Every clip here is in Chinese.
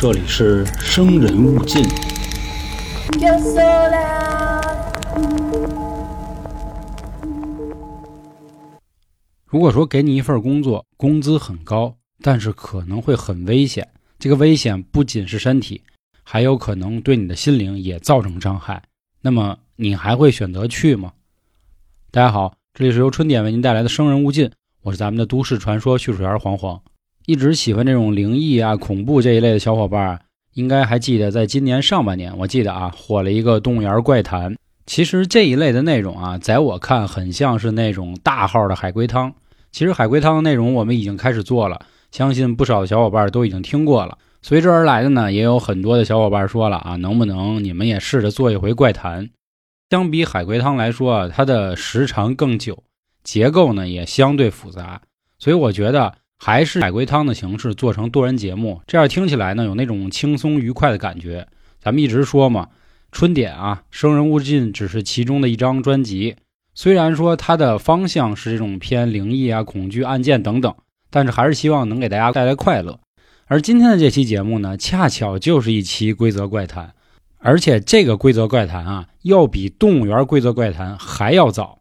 这里是生人勿近。Yo sola. 如果说给你一份工作，工资很高，但是可能会很危险，这个危险不仅是身体，还有可能对你的心灵也造成伤害，那么你还会选择去吗？大家好，这里是由春点为您带来的《生人勿近》，我是咱们的都市传说叙述员黄黄。一直喜欢这种灵异啊、恐怖这一类的小伙伴，应该还记得，在今年上半年，我记得啊，火了一个动物园怪谈。其实这一类的内容啊，在我看很像是那种大号的海龟汤。其实海龟汤的内容我们已经开始做了，相信不少的小伙伴都已经听过了。随之而来的呢，也有很多的小伙伴说了啊，能不能你们也试着做一回怪谈？相比海龟汤来说啊，它的时长更久，结构呢也相对复杂，所以我觉得还是海龟汤的形式做成多人节目，这样听起来呢有那种轻松愉快的感觉。咱们一直说嘛，春点啊，生人勿近只是其中的一张专辑。虽然说它的方向是这种偏灵异啊、恐惧案件等等，但是还是希望能给大家带来快乐。而今天的这期节目呢，恰巧就是一期规则怪谈，而且这个规则怪谈啊，要比动物园规则怪谈还要早。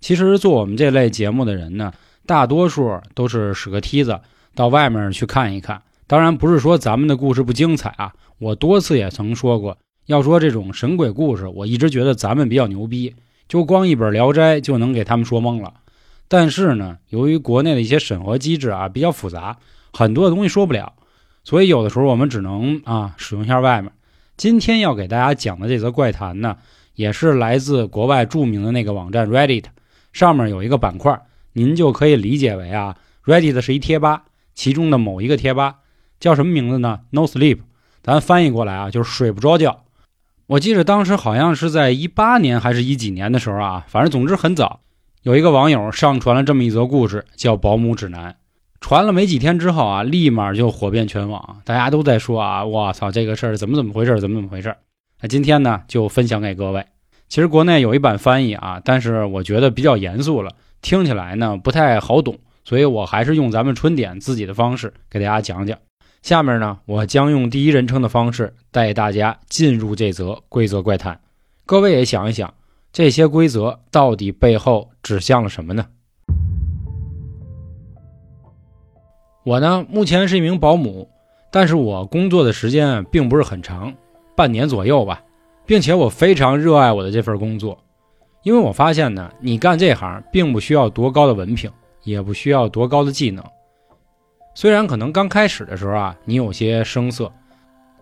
其实做我们这类节目的人呢，大多数都是使个梯子到外面去看一看。当然不是说咱们的故事不精彩啊，我多次也曾说过，要说这种神鬼故事，我一直觉得咱们比较牛逼。就光一本《聊斋》就能给他们说懵了，但是呢，由于国内的一些审核机制啊比较复杂，很多的东西说不了，所以有的时候我们只能啊使用一下外面。今天要给大家讲的这则怪谈呢，也是来自国外著名的那个网站 Reddit，上面有一个板块，您就可以理解为啊，Reddit 是一贴吧，其中的某一个贴吧叫什么名字呢？No Sleep，咱翻译过来啊就是睡不着觉。我记得当时好像是在一八年还是一几年的时候啊，反正总之很早，有一个网友上传了这么一则故事，叫《保姆指南》。传了没几天之后啊，立马就火遍全网，大家都在说啊，我操，这个事儿怎么怎么回事，怎么怎么回事？那今天呢，就分享给各位。其实国内有一版翻译啊，但是我觉得比较严肃了，听起来呢不太好懂，所以我还是用咱们春点自己的方式给大家讲讲。下面呢，我将用第一人称的方式带大家进入这则规则怪谈。各位也想一想，这些规则到底背后指向了什么呢？我呢，目前是一名保姆，但是我工作的时间并不是很长，半年左右吧，并且我非常热爱我的这份工作，因为我发现呢，你干这行并不需要多高的文凭，也不需要多高的技能。虽然可能刚开始的时候啊，你有些生涩，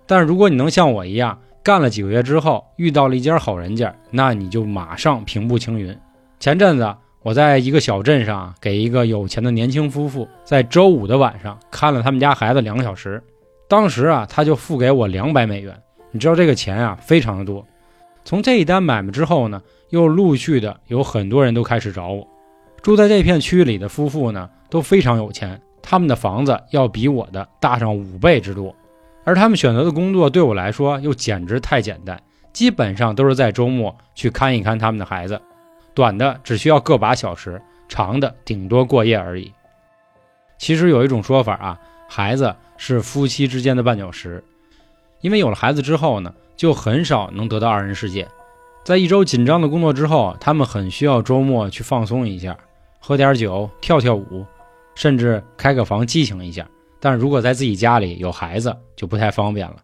但如果你能像我一样干了几个月之后，遇到了一家好人家，那你就马上平步青云。前阵子我在一个小镇上给一个有钱的年轻夫妇在周五的晚上看了他们家孩子两个小时，当时啊他就付给我两百美元，你知道这个钱啊非常的多。从这一单买卖之后呢，又陆续的有很多人都开始找我。住在这片区域里的夫妇呢都非常有钱。他们的房子要比我的大上五倍之多，而他们选择的工作对我来说又简直太简单，基本上都是在周末去看一看他们的孩子，短的只需要个把小时，长的顶多过夜而已。其实有一种说法啊，孩子是夫妻之间的绊脚石，因为有了孩子之后呢，就很少能得到二人世界。在一周紧张的工作之后，他们很需要周末去放松一下，喝点酒，跳跳舞。甚至开个房激情一下，但如果在自己家里有孩子就不太方便了，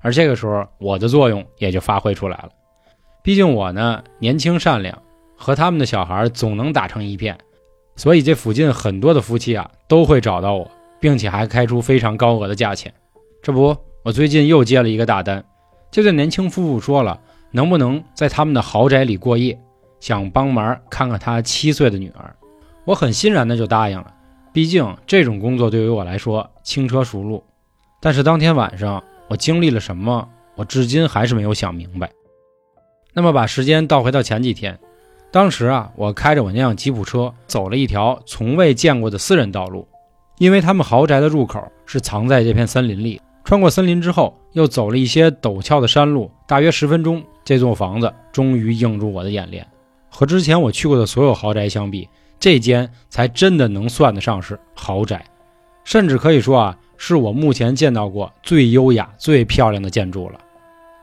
而这个时候我的作用也就发挥出来了。毕竟我呢年轻善良，和他们的小孩总能打成一片，所以这附近很多的夫妻啊都会找到我，并且还开出非常高额的价钱。这不，我最近又接了一个大单，这对年轻夫妇说了能不能在他们的豪宅里过夜，想帮忙看看他七岁的女儿，我很欣然的就答应了。毕竟这种工作对于我来说轻车熟路，但是当天晚上我经历了什么，我至今还是没有想明白。那么把时间倒回到前几天，当时啊，我开着我那辆吉普车走了一条从未见过的私人道路，因为他们豪宅的入口是藏在这片森林里。穿过森林之后，又走了一些陡峭的山路，大约十分钟，这座房子终于映入我的眼帘。和之前我去过的所有豪宅相比，这间才真的能算得上是豪宅，甚至可以说啊，是我目前见到过最优雅、最漂亮的建筑了。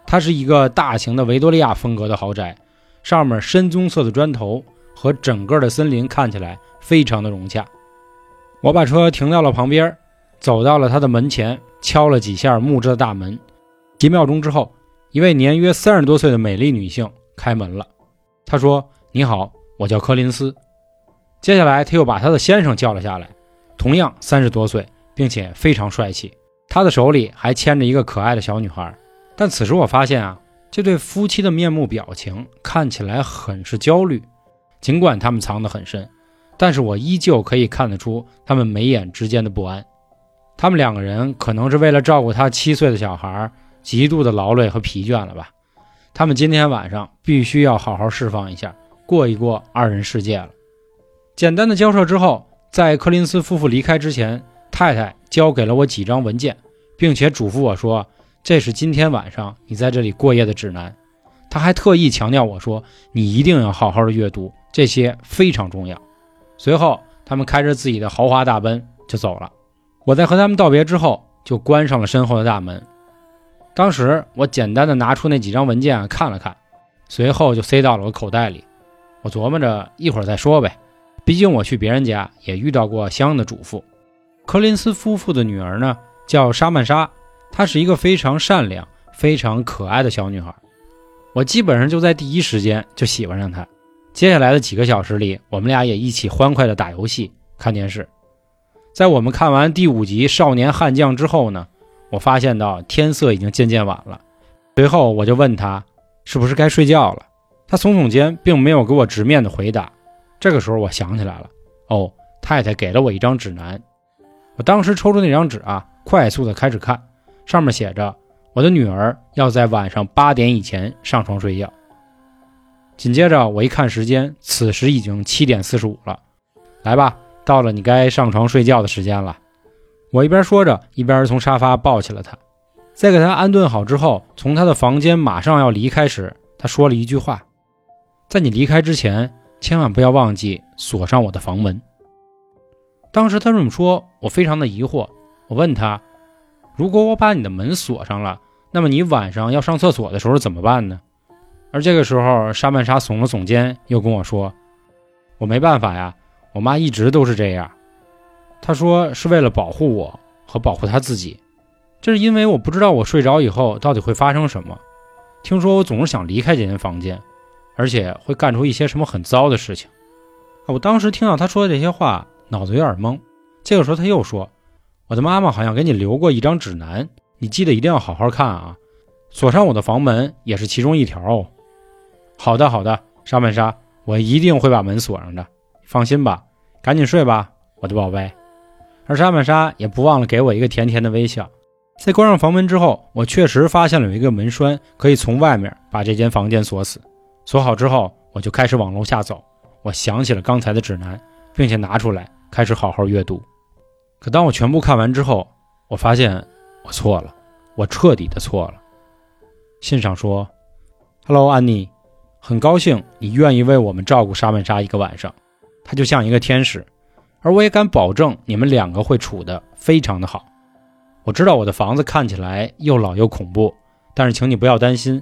它是一个大型的维多利亚风格的豪宅，上面深棕色的砖头和整个的森林看起来非常的融洽。我把车停到了旁边，走到了他的门前，敲了几下木质的大门。几秒钟之后，一位年约三十多岁的美丽女性开门了。她说：“你好，我叫柯林斯。”接下来，他又把他的先生叫了下来，同样三十多岁，并且非常帅气。他的手里还牵着一个可爱的小女孩。但此时我发现啊，这对夫妻的面目表情看起来很是焦虑，尽管他们藏得很深，但是我依旧可以看得出他们眉眼之间的不安。他们两个人可能是为了照顾他七岁的小孩，极度的劳累和疲倦了吧？他们今天晚上必须要好好释放一下，过一过二人世界了。简单的交涉之后，在柯林斯夫妇离开之前，太太交给了我几张文件，并且嘱咐我说：“这是今天晚上你在这里过夜的指南。”他还特意强调我说：“你一定要好好的阅读，这些非常重要。”随后，他们开着自己的豪华大奔就走了。我在和他们道别之后，就关上了身后的大门。当时我简单的拿出那几张文件看了看，随后就塞到了我口袋里。我琢磨着一会儿再说呗。毕竟我去别人家也遇到过相应的嘱咐。柯林斯夫妇的女儿呢叫莎曼莎，她是一个非常善良、非常可爱的小女孩。我基本上就在第一时间就喜欢上她。接下来的几个小时里，我们俩也一起欢快的打游戏、看电视。在我们看完第五集《少年悍将》之后呢，我发现到天色已经渐渐晚了。随后我就问他是不是该睡觉了，他耸耸肩，并没有给我直面的回答。这个时候我想起来了，哦，太太给了我一张指南，我当时抽出那张纸啊，快速的开始看，上面写着我的女儿要在晚上八点以前上床睡觉。紧接着我一看时间，此时已经七点四十五了，来吧，到了你该上床睡觉的时间了。我一边说着，一边从沙发抱起了他，在给他安顿好之后，从他的房间马上要离开时，他说了一句话：“在你离开之前。”千万不要忘记锁上我的房门。当时他这么说，我非常的疑惑。我问他：“如果我把你的门锁上了，那么你晚上要上厕所的时候怎么办呢？”而这个时候，沙曼莎耸了耸肩，又跟我说：“我没办法呀，我妈一直都是这样。她说是为了保护我和保护她自己。这是因为我不知道我睡着以后到底会发生什么。听说我总是想离开这间房间。”而且会干出一些什么很糟的事情。我当时听到她说的这些话，脑子有点懵。这个时候他又说：“我的妈妈好像给你留过一张指南，你记得一定要好好看啊！锁上我的房门也是其中一条哦。”好的，好的，沙曼莎，我一定会把门锁上的。放心吧，赶紧睡吧，我的宝贝。而沙曼莎也不忘了给我一个甜甜的微笑。在关上房门之后，我确实发现了有一个门栓，可以从外面把这间房间锁死。锁好之后，我就开始往楼下走。我想起了刚才的指南，并且拿出来开始好好阅读。可当我全部看完之后，我发现我错了，我彻底的错了。信上说：“Hello，安妮，很高兴你愿意为我们照顾沙曼莎一个晚上，他就像一个天使，而我也敢保证你们两个会处得非常的好。我知道我的房子看起来又老又恐怖，但是请你不要担心。”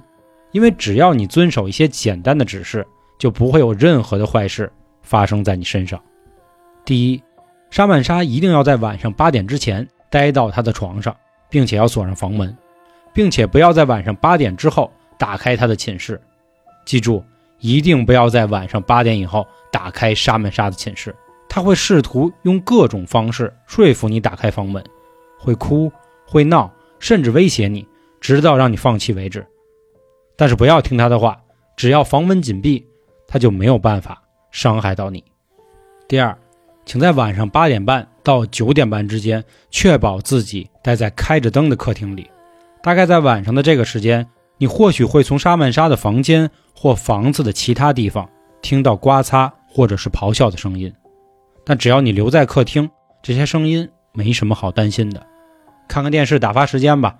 因为只要你遵守一些简单的指示，就不会有任何的坏事发生在你身上。第一，沙曼莎一定要在晚上八点之前待到她的床上，并且要锁上房门，并且不要在晚上八点之后打开她的寝室。记住，一定不要在晚上八点以后打开沙曼莎的寝室，他会试图用各种方式说服你打开房门，会哭，会闹，甚至威胁你，直到让你放弃为止。但是不要听他的话，只要房门紧闭，他就没有办法伤害到你。第二，请在晚上八点半到九点半之间，确保自己待在开着灯的客厅里。大概在晚上的这个时间，你或许会从沙曼莎的房间或房子的其他地方听到刮擦或者是咆哮的声音。但只要你留在客厅，这些声音没什么好担心的。看看电视打发时间吧，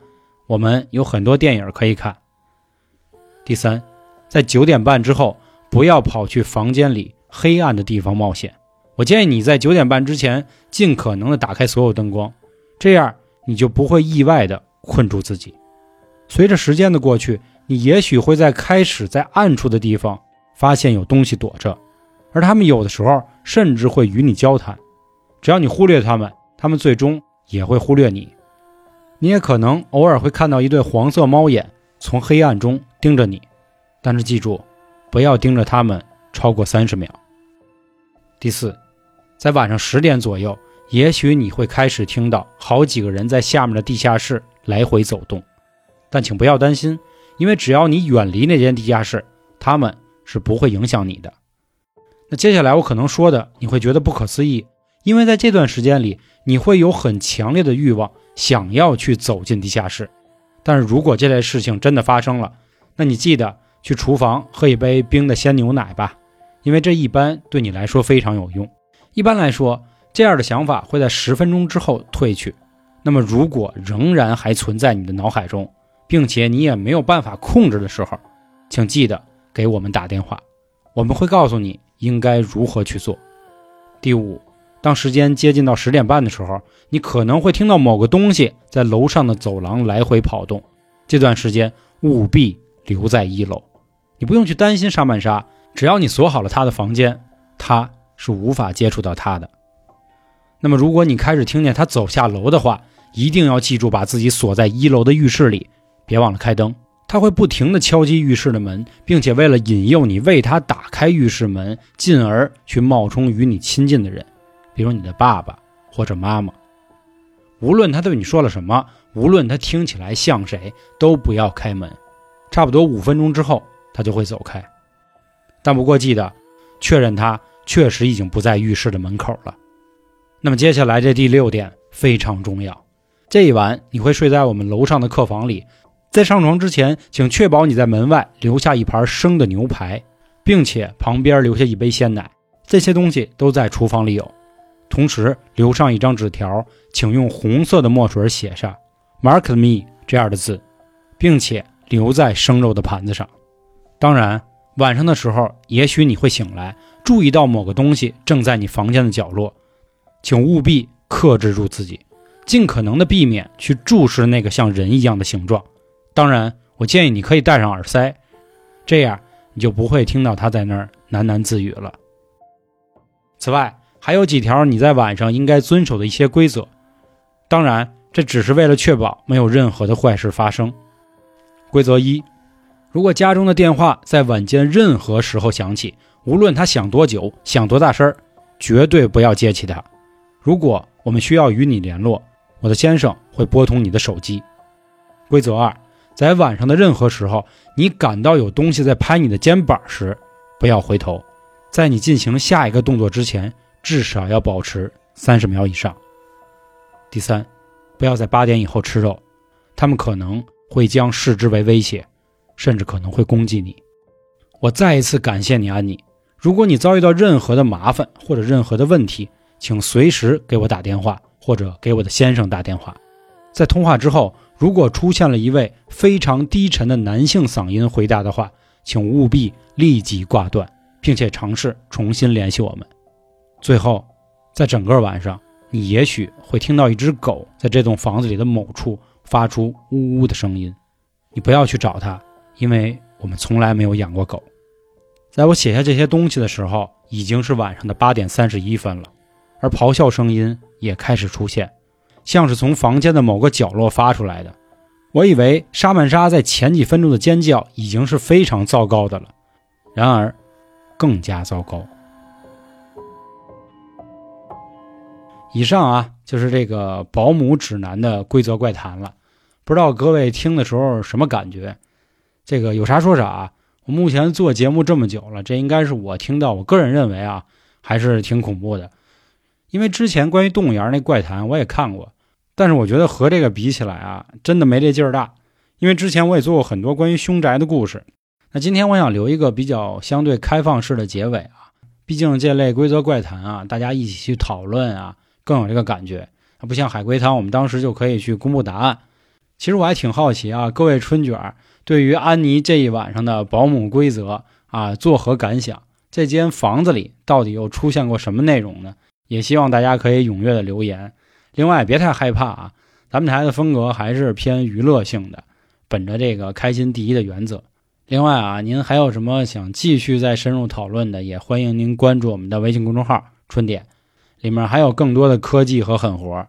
我们有很多电影可以看。第三，在九点半之后，不要跑去房间里黑暗的地方冒险。我建议你在九点半之前尽可能的打开所有灯光，这样你就不会意外的困住自己。随着时间的过去，你也许会在开始在暗处的地方发现有东西躲着，而他们有的时候甚至会与你交谈。只要你忽略他们，他们最终也会忽略你。你也可能偶尔会看到一对黄色猫眼从黑暗中盯着你，但是记住，不要盯着他们超过三十秒。第四，在晚上十点左右，也许你会开始听到好几个人在下面的地下室来回走动，但请不要担心，因为只要你远离那间地下室，他们是不会影响你的。那接下来我可能说的你会觉得不可思议，因为在这段时间里，你会有很强烈的欲望想要去走进地下室。但是如果这类事情真的发生了，那你记得去厨房喝一杯冰的鲜牛奶吧。因为这一般对你来说非常有用。一般来说，这样的想法会在十分钟之后退去。那么，如果仍然还存在你的脑海中，并且你也没有办法控制的时候，请记得给我们打电话，我们会告诉你应该如何去做。第五，当时间接近到十点半的时候，你可能会听到某个东西在楼上的走廊来回跑动。这段时间务必留在一楼，你不用去担心沙曼莎。只要你锁好了他的房间，他是无法接触到他的。那么，如果你开始听见他走下楼的话，一定要记住把自己锁在一楼的浴室里，别忘了开灯。他会不停地敲击浴室的门，并且为了引诱你为他打开浴室门，进而去冒充与你亲近的人，比如你的爸爸或者妈妈。无论他对你说了什么，无论他听起来像谁，都不要开门。差不多五分钟之后，他就会走开。但不过记得确认他确实已经不在浴室的门口了。那么接下来这第六点非常重要，这一晚你会睡在我们楼上的客房里，在上床之前，请确保你在门外留下一盘生的牛排，并且旁边留下一杯鲜奶，这些东西都在厨房里有。同时留上一张纸条，请用红色的墨水写下 “Mark me” 这样的字，并且留在生肉的盘子上。当然。晚上的时候，也许你会醒来，注意到某个东西正在你房间的角落，请务必克制住自己，尽可能的避免去注视那个像人一样的形状。当然，我建议你可以戴上耳塞，这样你就不会听到他在那儿喃喃自语了。此外，还有几条你在晚上应该遵守的一些规则，当然，这只是为了确保没有任何的坏事发生。规则一。如果家中的电话在晚间任何时候响起，无论它响多久、响多大声绝对不要接起它。如果我们需要与你联络，我的先生会拨通你的手机。规则二：在晚上的任何时候，你感到有东西在拍你的肩膀时，不要回头。在你进行下一个动作之前，至少要保持三十秒以上。第三，不要在八点以后吃肉，他们可能会将视之为威胁。甚至可能会攻击你。我再一次感谢你，安妮。如果你遭遇到任何的麻烦或者任何的问题，请随时给我打电话，或者给我的先生打电话。在通话之后，如果出现了一位非常低沉的男性嗓音回答的话，请务必立即挂断，并且尝试重新联系我们。最后，在整个晚上，你也许会听到一只狗在这栋房子里的某处发出呜呜的声音。你不要去找它。因为我们从来没有养过狗，在我写下这些东西的时候，已经是晚上的八点三十一分了，而咆哮声音也开始出现，像是从房间的某个角落发出来的。我以为沙曼莎在前几分钟的尖叫已经是非常糟糕的了，然而更加糟糕。以上啊，就是这个保姆指南的规则怪谈了，不知道各位听的时候什么感觉？这个有啥说啥。我目前做节目这么久了，这应该是我听到，我个人认为啊，还是挺恐怖的。因为之前关于动物园那怪谈我也看过，但是我觉得和这个比起来啊，真的没这劲儿大。因为之前我也做过很多关于凶宅的故事。那今天我想留一个比较相对开放式的结尾啊，毕竟这类规则怪谈啊，大家一起去讨论啊，更有这个感觉。不像海龟汤，我们当时就可以去公布答案。其实我还挺好奇啊，各位春卷对于安妮这一晚上的保姆规则啊，作何感想？这间房子里到底又出现过什么内容呢？也希望大家可以踊跃的留言。另外，别太害怕啊，咱们台的风格还是偏娱乐性的，本着这个开心第一的原则。另外啊，您还有什么想继续再深入讨论的，也欢迎您关注我们的微信公众号“春点”，里面还有更多的科技和狠活。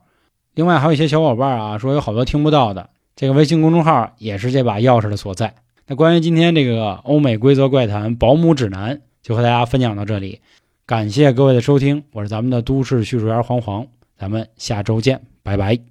另外还有一些小伙伴啊说有好多听不到的，这个微信公众号也是这把钥匙的所在。那关于今天这个欧美规则怪谈保姆指南，就和大家分享到这里。感谢各位的收听，我是咱们的都市叙述员黄黄，咱们下周见，拜拜。